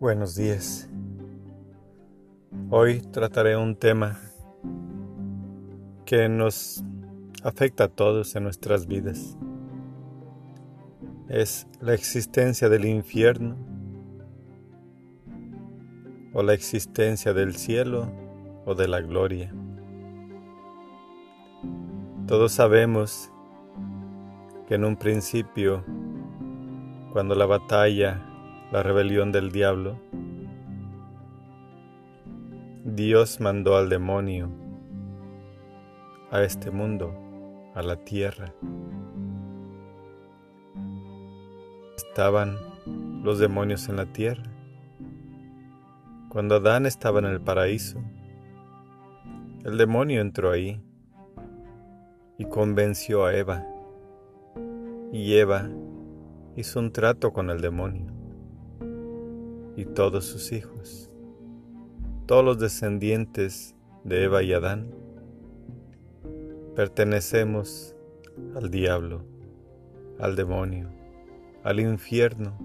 Buenos días. Hoy trataré un tema que nos afecta a todos en nuestras vidas. Es la existencia del infierno o la existencia del cielo o de la gloria. Todos sabemos que en un principio, cuando la batalla la rebelión del diablo, Dios mandó al demonio a este mundo, a la tierra. Estaban los demonios en la tierra. Cuando Adán estaba en el paraíso, el demonio entró ahí y convenció a Eva. Y Eva hizo un trato con el demonio y todos sus hijos, todos los descendientes de Eva y Adán, pertenecemos al diablo, al demonio, al infierno.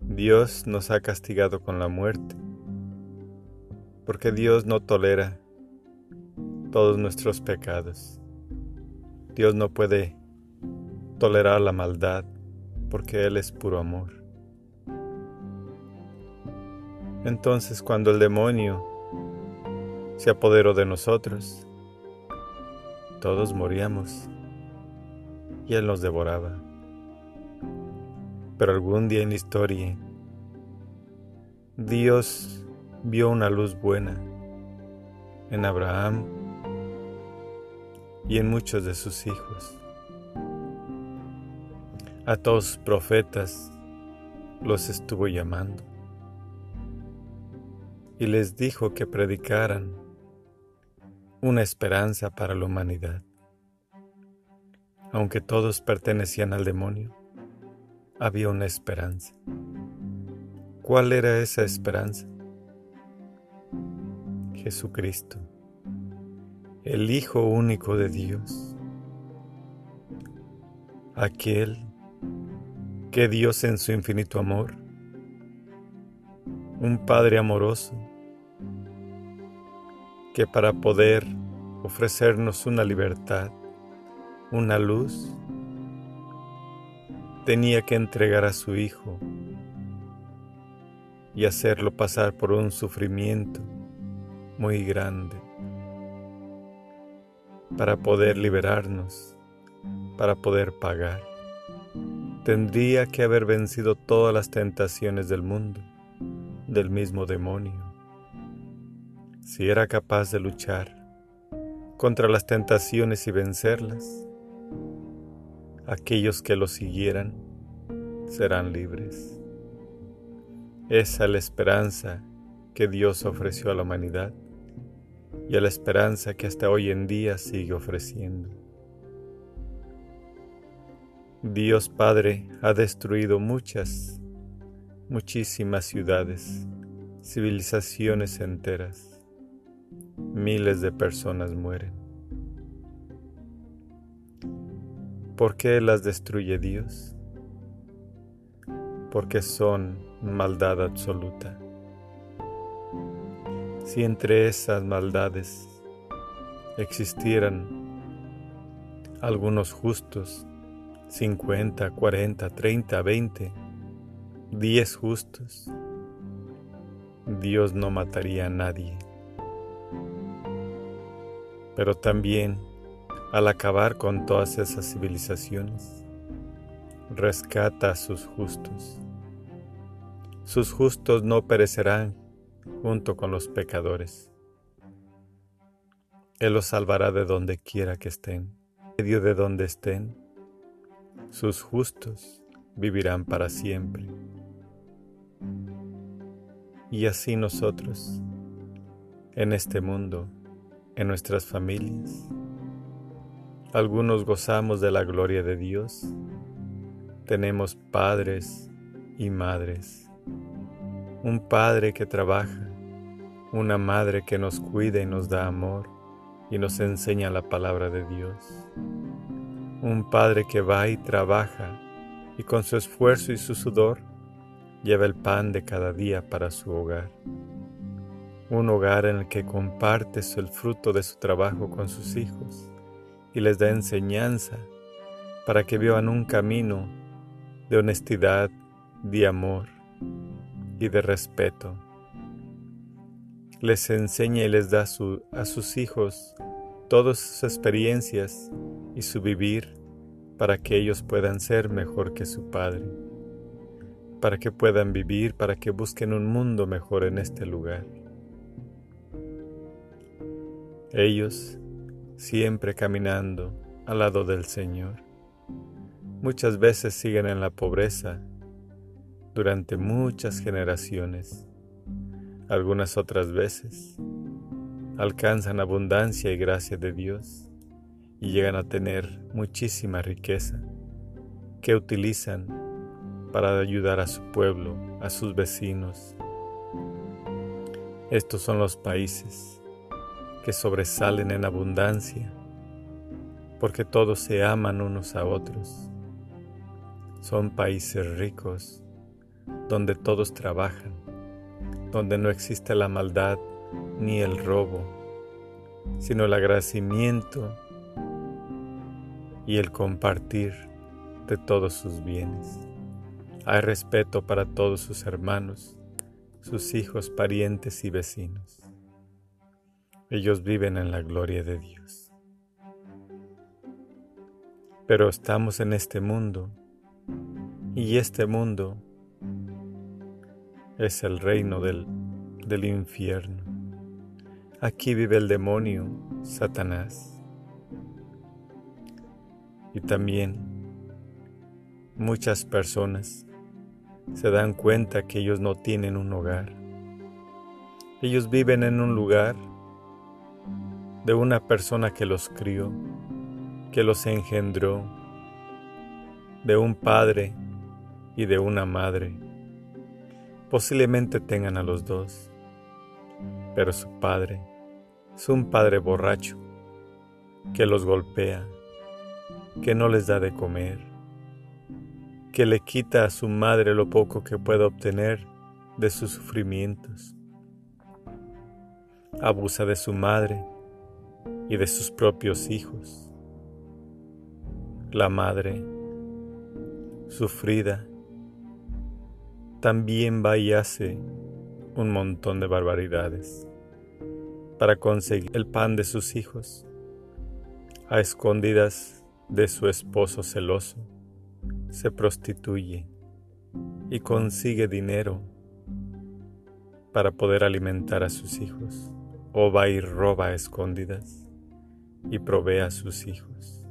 Dios nos ha castigado con la muerte, porque Dios no tolera todos nuestros pecados. Dios no puede tolerar la maldad, porque Él es puro amor. Entonces cuando el demonio se apoderó de nosotros, todos moríamos y él nos devoraba. Pero algún día en la historia, Dios vio una luz buena en Abraham y en muchos de sus hijos. A todos profetas los estuvo llamando y les dijo que predicaran una esperanza para la humanidad. Aunque todos pertenecían al demonio, había una esperanza. ¿Cuál era esa esperanza? Jesucristo, el Hijo único de Dios, aquel que Dios en su infinito amor, un Padre amoroso, que para poder ofrecernos una libertad, una luz, tenía que entregar a su Hijo y hacerlo pasar por un sufrimiento muy grande para poder liberarnos, para poder pagar. Tendría que haber vencido todas las tentaciones del mundo, del mismo demonio si era capaz de luchar contra las tentaciones y vencerlas, aquellos que lo siguieran serán libres. Esa es la esperanza que Dios ofreció a la humanidad y a la esperanza que hasta hoy en día sigue ofreciendo. Dios Padre ha destruido muchas, muchísimas ciudades, civilizaciones enteras miles de personas mueren. ¿Por qué las destruye Dios? Porque son maldad absoluta. Si entre esas maldades existieran algunos justos, 50, 40, 30, 20, 10 justos, Dios no mataría a nadie pero también al acabar con todas esas civilizaciones, rescata a sus justos. Sus justos no perecerán junto con los pecadores. Él los salvará de donde quiera que estén, medio de donde estén. Sus justos vivirán para siempre. Y así nosotros, en este mundo, en nuestras familias. Algunos gozamos de la gloria de Dios. Tenemos padres y madres. Un padre que trabaja, una madre que nos cuida y nos da amor y nos enseña la palabra de Dios. Un padre que va y trabaja y con su esfuerzo y su sudor lleva el pan de cada día para su hogar. Un hogar en el que comparte el fruto de su trabajo con sus hijos y les da enseñanza para que vivan un camino de honestidad, de amor y de respeto. Les enseña y les da a sus hijos todas sus experiencias y su vivir para que ellos puedan ser mejor que su Padre, para que puedan vivir, para que busquen un mundo mejor en este lugar. Ellos siempre caminando al lado del Señor. Muchas veces siguen en la pobreza durante muchas generaciones. Algunas otras veces alcanzan abundancia y gracia de Dios y llegan a tener muchísima riqueza que utilizan para ayudar a su pueblo, a sus vecinos. Estos son los países que sobresalen en abundancia porque todos se aman unos a otros. Son países ricos donde todos trabajan, donde no existe la maldad ni el robo, sino el agradecimiento y el compartir de todos sus bienes. Hay respeto para todos sus hermanos, sus hijos, parientes y vecinos. Ellos viven en la gloria de Dios. Pero estamos en este mundo y este mundo es el reino del, del infierno. Aquí vive el demonio, Satanás. Y también muchas personas se dan cuenta que ellos no tienen un hogar. Ellos viven en un lugar de una persona que los crió, que los engendró, de un padre y de una madre. Posiblemente tengan a los dos, pero su padre es un padre borracho que los golpea, que no les da de comer, que le quita a su madre lo poco que puede obtener de sus sufrimientos. Abusa de su madre y de sus propios hijos. La madre, sufrida, también va y hace un montón de barbaridades para conseguir el pan de sus hijos a escondidas de su esposo celoso, se prostituye y consigue dinero para poder alimentar a sus hijos, o va y roba a escondidas y provee a sus hijos.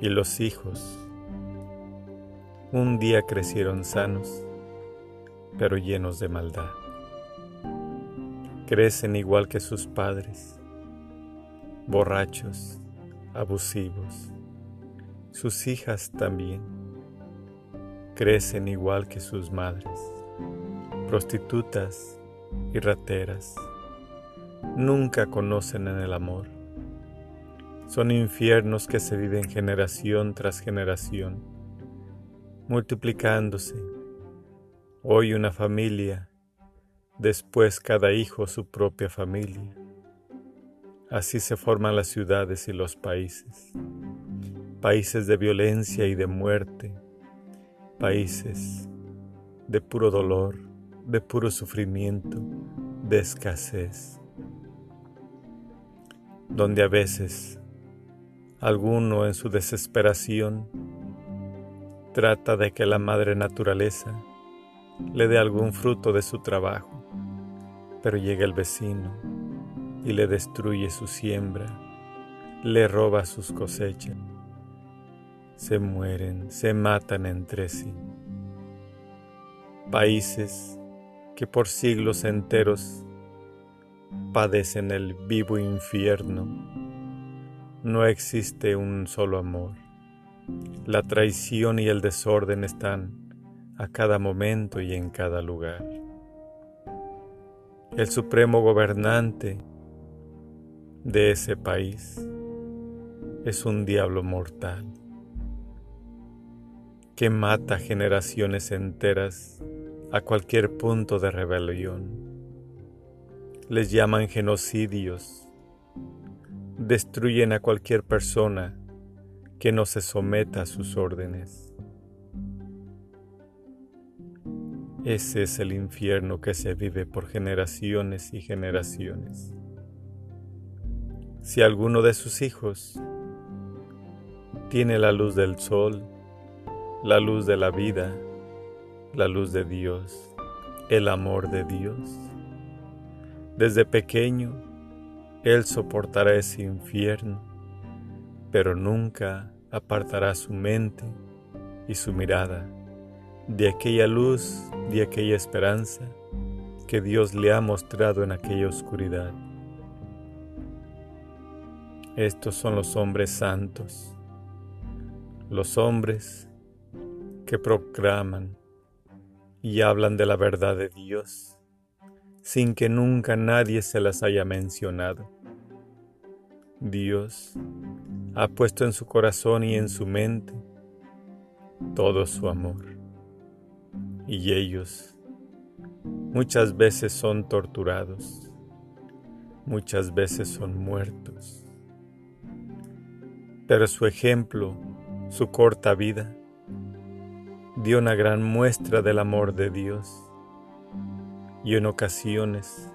Y los hijos un día crecieron sanos, pero llenos de maldad. Crecen igual que sus padres borrachos, abusivos. Sus hijas también crecen igual que sus madres, prostitutas y rateras. Nunca conocen en el amor. Son infiernos que se viven generación tras generación, multiplicándose. Hoy una familia, después cada hijo su propia familia Así se forman las ciudades y los países, países de violencia y de muerte, países de puro dolor, de puro sufrimiento, de escasez, donde a veces alguno en su desesperación trata de que la madre naturaleza le dé algún fruto de su trabajo, pero llega el vecino y le destruye su siembra, le roba sus cosechas. Se mueren, se matan entre sí. Países que por siglos enteros padecen el vivo infierno. No existe un solo amor. La traición y el desorden están a cada momento y en cada lugar. El supremo gobernante de ese país es un diablo mortal. Que mata generaciones enteras a cualquier punto de rebelión. Les llaman genocidios. Destruyen a cualquier persona que no se someta a sus órdenes. Ese es el infierno que se vive por generaciones y generaciones. Si alguno de sus hijos tiene la luz del sol, la luz de la vida, la luz de Dios, el amor de Dios, desde pequeño Él soportará ese infierno, pero nunca apartará su mente y su mirada de aquella luz, de aquella esperanza que Dios le ha mostrado en aquella oscuridad. Estos son los hombres santos, los hombres que proclaman y hablan de la verdad de Dios sin que nunca nadie se las haya mencionado. Dios ha puesto en su corazón y en su mente todo su amor y ellos muchas veces son torturados, muchas veces son muertos. Pero su ejemplo, su corta vida, dio una gran muestra del amor de Dios. Y en ocasiones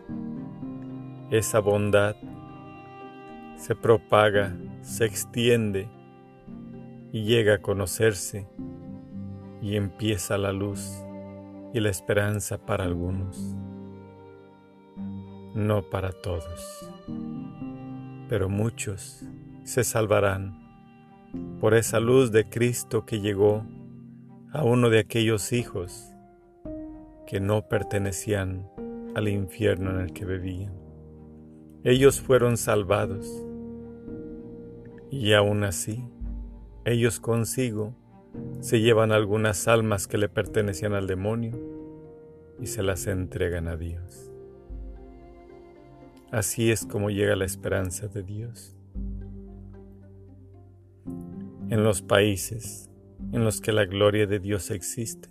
esa bondad se propaga, se extiende y llega a conocerse y empieza la luz y la esperanza para algunos, no para todos, pero muchos se salvarán por esa luz de Cristo que llegó a uno de aquellos hijos que no pertenecían al infierno en el que vivían. Ellos fueron salvados y aún así ellos consigo se llevan algunas almas que le pertenecían al demonio y se las entregan a Dios. Así es como llega la esperanza de Dios. En los países en los que la gloria de Dios existe,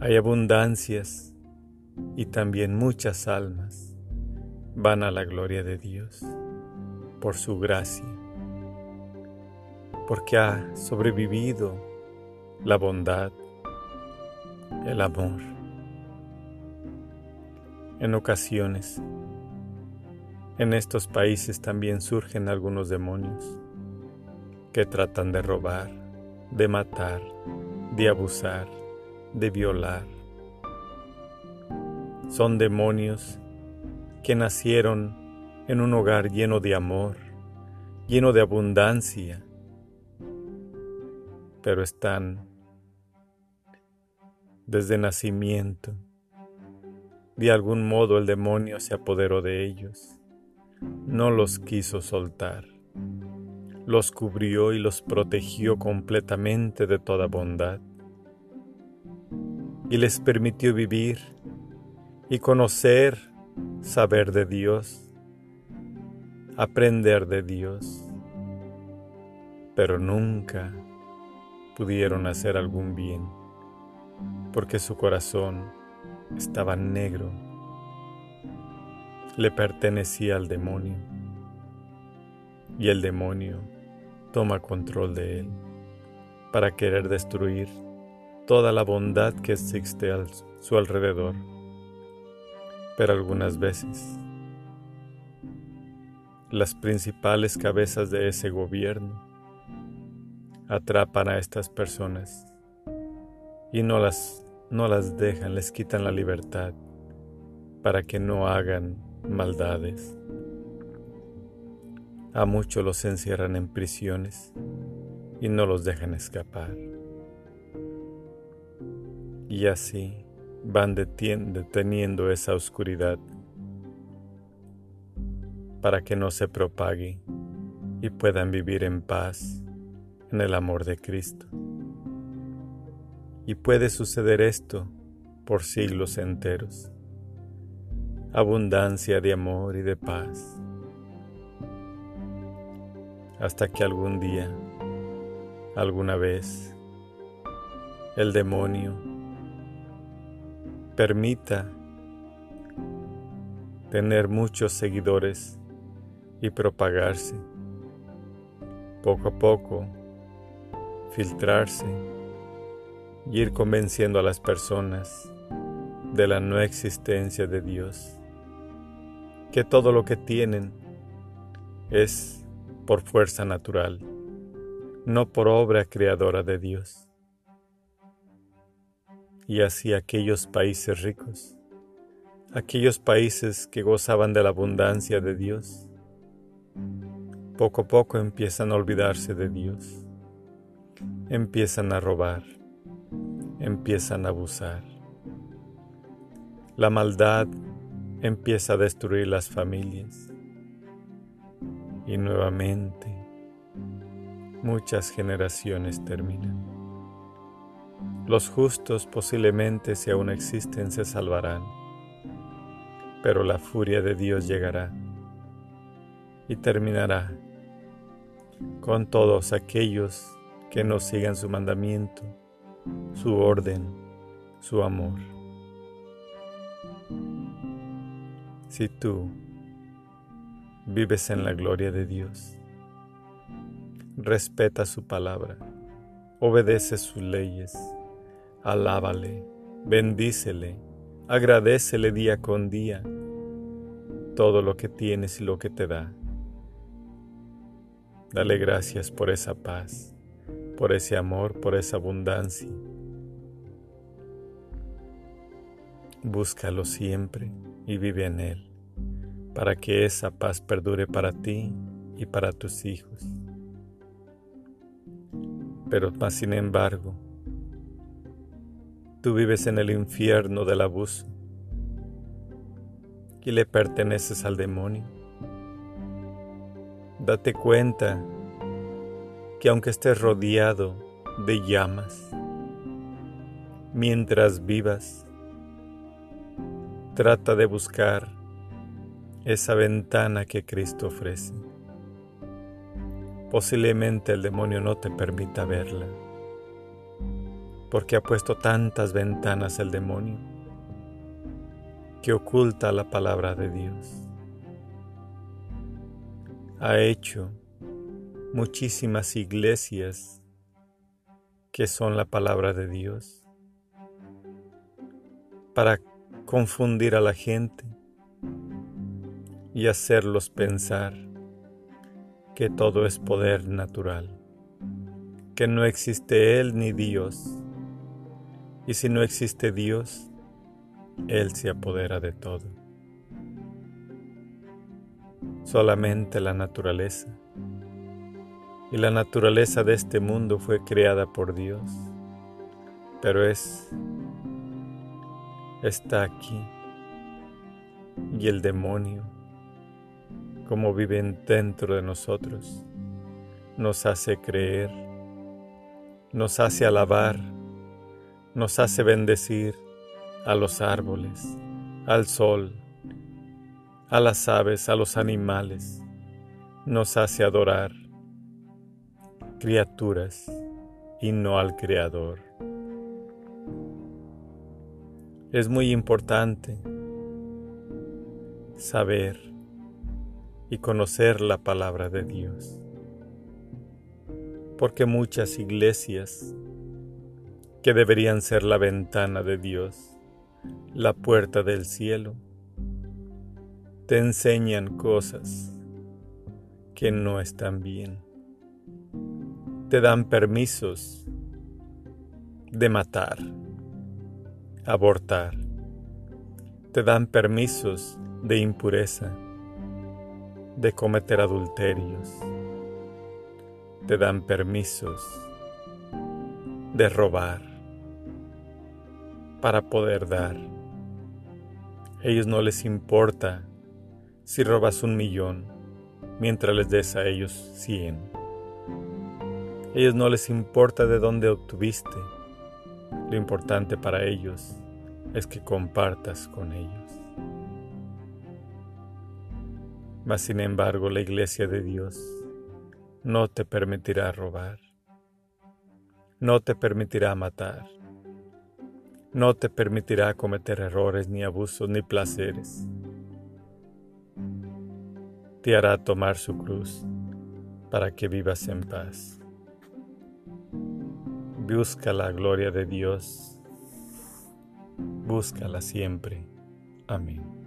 hay abundancias y también muchas almas van a la gloria de Dios por su gracia porque ha sobrevivido la bondad, el amor. En ocasiones, en estos países también surgen algunos demonios que tratan de robar, de matar, de abusar, de violar. Son demonios que nacieron en un hogar lleno de amor, lleno de abundancia, pero están desde nacimiento. De algún modo el demonio se apoderó de ellos. No los quiso soltar. Los cubrió y los protegió completamente de toda bondad. Y les permitió vivir y conocer, saber de Dios, aprender de Dios, pero nunca pudieron hacer algún bien, porque su corazón estaba negro, le pertenecía al demonio, y el demonio toma control de él para querer destruir toda la bondad que existe a su alrededor. Pero algunas veces las principales cabezas de ese gobierno atrapan a estas personas y no las, no las dejan, les quitan la libertad para que no hagan maldades. A muchos los encierran en prisiones y no los dejan escapar. Y así van deteniendo esa oscuridad para que no se propague y puedan vivir en paz en el amor de Cristo. Y puede suceder esto por siglos enteros. Abundancia de amor y de paz. Hasta que algún día alguna vez el demonio permita tener muchos seguidores y propagarse. Poco a poco, filtrarse y ir convenciendo a las personas de la no existencia de Dios, que todo lo que tienen es por fuerza natural, no por obra creadora de Dios. Y así aquellos países ricos, aquellos países que gozaban de la abundancia de Dios, poco a poco empiezan a olvidarse de Dios, empiezan a robar, empiezan a abusar. La maldad empieza a destruir las familias y nuevamente muchas generaciones terminan. Los justos posiblemente si aún existen se salvarán, pero la furia de Dios llegará y terminará con todos aquellos que no sigan su mandamiento, su orden, su amor. Si tú vives en la gloria de Dios, respeta su palabra, obedece sus leyes, alábale, bendícele, agradecele día con día todo lo que tienes y lo que te da. Dale gracias por esa paz, por ese amor, por esa abundancia. Búscalo siempre y vive en Él, para que esa paz perdure para ti y para tus hijos. Pero más sin embargo, tú vives en el infierno del abuso y le perteneces al demonio. Date cuenta que aunque estés rodeado de llamas, mientras vivas, Trata de buscar esa ventana que Cristo ofrece. Posiblemente el demonio no te permita verla, porque ha puesto tantas ventanas el demonio que oculta la palabra de Dios. Ha hecho muchísimas iglesias que son la palabra de Dios para confundir a la gente y hacerlos pensar que todo es poder natural, que no existe Él ni Dios, y si no existe Dios, Él se apodera de todo. Solamente la naturaleza, y la naturaleza de este mundo fue creada por Dios, pero es está aquí y el demonio, como viven dentro de nosotros, nos hace creer, nos hace alabar, nos hace bendecir a los árboles, al sol, a las aves, a los animales, nos hace adorar criaturas y no al Creador. Es muy importante saber y conocer la palabra de Dios, porque muchas iglesias que deberían ser la ventana de Dios, la puerta del cielo, te enseñan cosas que no están bien. Te dan permisos de matar abortar. Te dan permisos de impureza, de cometer adulterios. Te dan permisos de robar para poder dar. ellos no les importa si robas un millón mientras les des a ellos cien. ellos no les importa de dónde obtuviste lo importante para ellos es que compartas con ellos. Mas sin embargo la iglesia de Dios no te permitirá robar, No te permitirá matar. No te permitirá cometer errores, ni abusos, ni placeres. Te hará tomar su cruz para que vivas en paz. Busca la gloria de Dios. Búscala siempre. Amén.